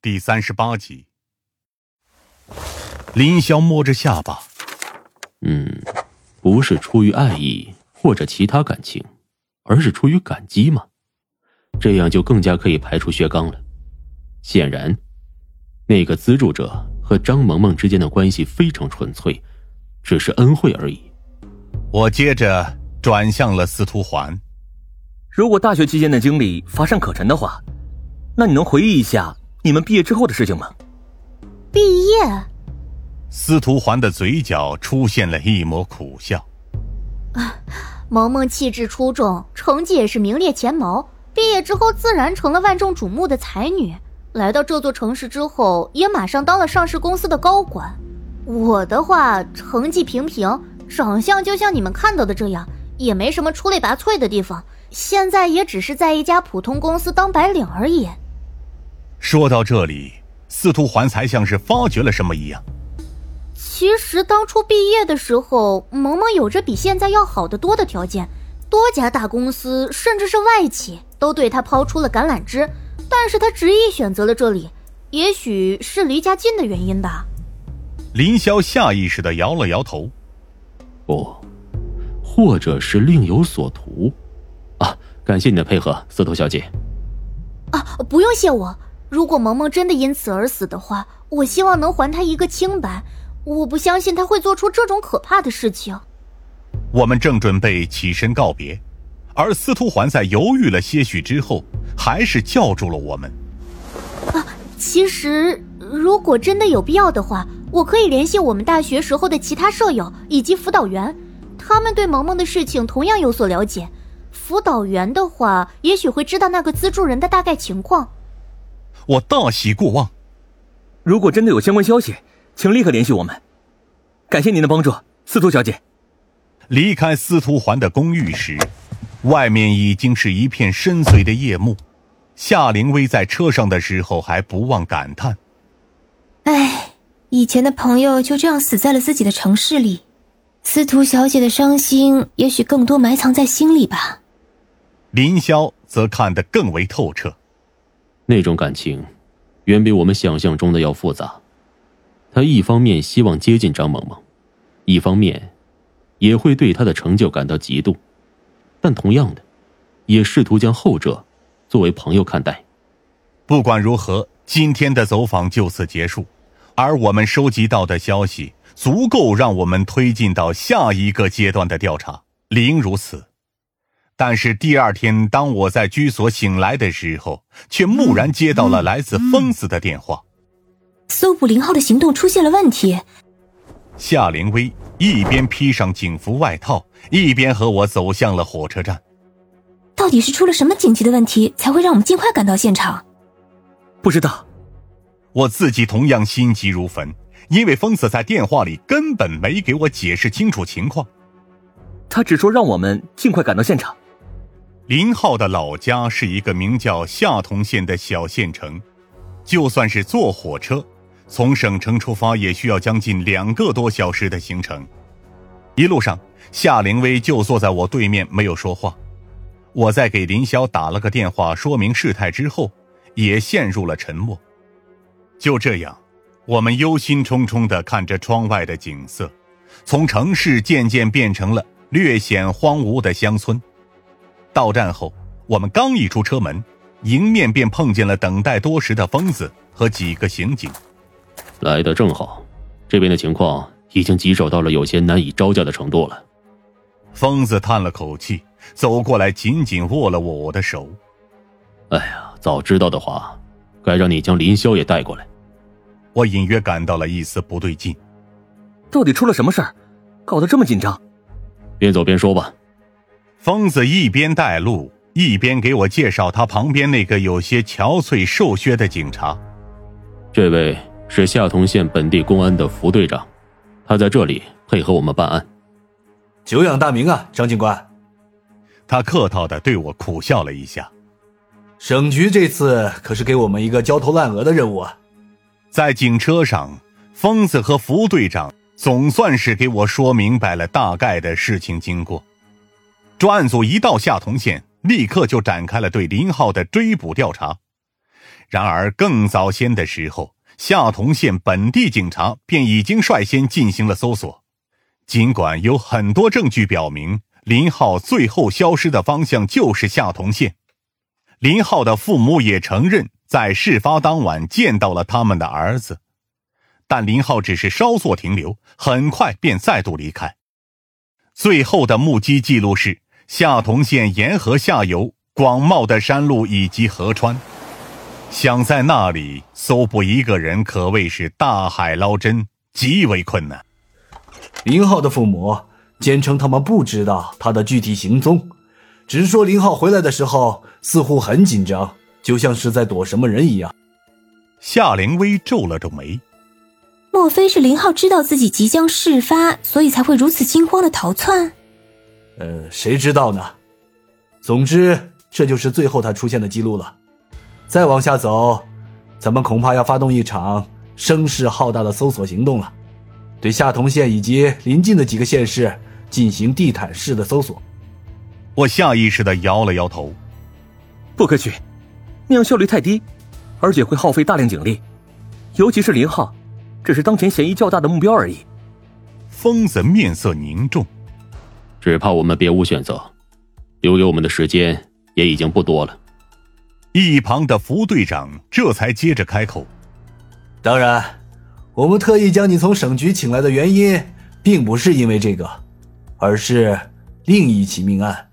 第三十八集。林霄摸着下巴，嗯，不是出于爱意或者其他感情，而是出于感激嘛？这样就更加可以排除薛刚了。显然，那个资助者和张萌萌之间的关系非常纯粹，只是恩惠而已。我接着转向了司徒环。如果大学期间的经历乏善可陈的话，那你能回忆一下你们毕业之后的事情吗？毕业。司徒环的嘴角出现了一抹苦笑。啊，萌萌气质出众，成绩也是名列前茅。毕业之后，自然成了万众瞩目的才女。来到这座城市之后，也马上当了上市公司的高管。我的话，成绩平平，长相就像你们看到的这样，也没什么出类拔萃的地方。现在也只是在一家普通公司当白领而已。说到这里，司徒环才像是发觉了什么一样。其实当初毕业的时候，萌萌有着比现在要好得多的条件，多家大公司甚至是外企都对她抛出了橄榄枝，但是她执意选择了这里，也许是离家近的原因吧。林霄下意识的摇了摇头，不，或者是另有所图。啊，感谢你的配合，司徒小姐。啊，不用谢我。如果萌萌真的因此而死的话，我希望能还她一个清白。我不相信他会做出这种可怕的事情。我们正准备起身告别，而司徒环在犹豫了些许之后，还是叫住了我们。啊，其实如果真的有必要的话，我可以联系我们大学时候的其他舍友以及辅导员，他们对萌萌的事情同样有所了解。辅导员的话，也许会知道那个资助人的大概情况。我大喜过望。如果真的有相关消息。请立刻联系我们，感谢您的帮助，司徒小姐。离开司徒环的公寓时，外面已经是一片深邃的夜幕。夏灵薇在车上的时候还不忘感叹：“哎，以前的朋友就这样死在了自己的城市里，司徒小姐的伤心也许更多埋藏在心里吧。”林霄则看得更为透彻，那种感情，远比我们想象中的要复杂。他一方面希望接近张萌萌，一方面也会对他的成就感到嫉妒，但同样的，也试图将后者作为朋友看待。不管如何，今天的走访就此结束，而我们收集到的消息足够让我们推进到下一个阶段的调查。理应如此，但是第二天，当我在居所醒来的时候，却蓦然接到了来自疯子的电话。搜捕林浩的行动出现了问题。夏灵薇一边披上警服外套，一边和我走向了火车站。到底是出了什么紧急的问题，才会让我们尽快赶到现场？不知道。我自己同样心急如焚，因为疯子在电话里根本没给我解释清楚情况。他只说让我们尽快赶到现场。林浩的老家是一个名叫夏同县的小县城，就算是坐火车。从省城出发也需要将近两个多小时的行程，一路上夏灵薇就坐在我对面没有说话。我在给林霄打了个电话说明事态之后，也陷入了沉默。就这样，我们忧心忡忡地看着窗外的景色，从城市渐渐变成了略显荒芜的乡村。到站后，我们刚一出车门，迎面便碰见了等待多时的疯子和几个刑警。来的正好，这边的情况已经棘手到了有些难以招架的程度了。疯子叹了口气，走过来，紧紧握了握我的手。哎呀，早知道的话，该让你将林霄也带过来。我隐约感到了一丝不对劲，到底出了什么事儿，搞得这么紧张？边走边说吧。疯子一边带路，一边给我介绍他旁边那个有些憔悴瘦削的警察。这位。是下同县本地公安的副队长，他在这里配合我们办案。久仰大名啊，张警官。他客套的对我苦笑了一下。省局这次可是给我们一个焦头烂额的任务啊！在警车上，疯子和副队长总算是给我说明白了大概的事情经过。专案组一到夏同县，立刻就展开了对林浩的追捕调查。然而更早先的时候，夏同县本地警察便已经率先进行了搜索。尽管有很多证据表明林浩最后消失的方向就是夏同县，林浩的父母也承认在事发当晚见到了他们的儿子，但林浩只是稍作停留，很快便再度离开。最后的目击记录是夏同县沿河下游广袤的山路以及河川。想在那里搜捕一个人，可谓是大海捞针，极为困难。林浩的父母坚称他们不知道他的具体行踪，只是说林浩回来的时候似乎很紧张，就像是在躲什么人一样。夏灵薇皱了皱眉，莫非是林浩知道自己即将事发，所以才会如此惊慌的逃窜？呃，谁知道呢？总之，这就是最后他出现的记录了。再往下走，咱们恐怕要发动一场声势浩大的搜索行动了，对下同县以及邻近的几个县市进行地毯式的搜索。我下意识的摇了摇头，不可取，那样效率太低，而且会耗费大量警力，尤其是林浩，只是当前嫌疑较大的目标而已。疯子面色凝重，只怕我们别无选择，留给我们的时间也已经不多了。一旁的副队长这才接着开口：“当然，我们特意将你从省局请来的原因，并不是因为这个，而是另一起命案。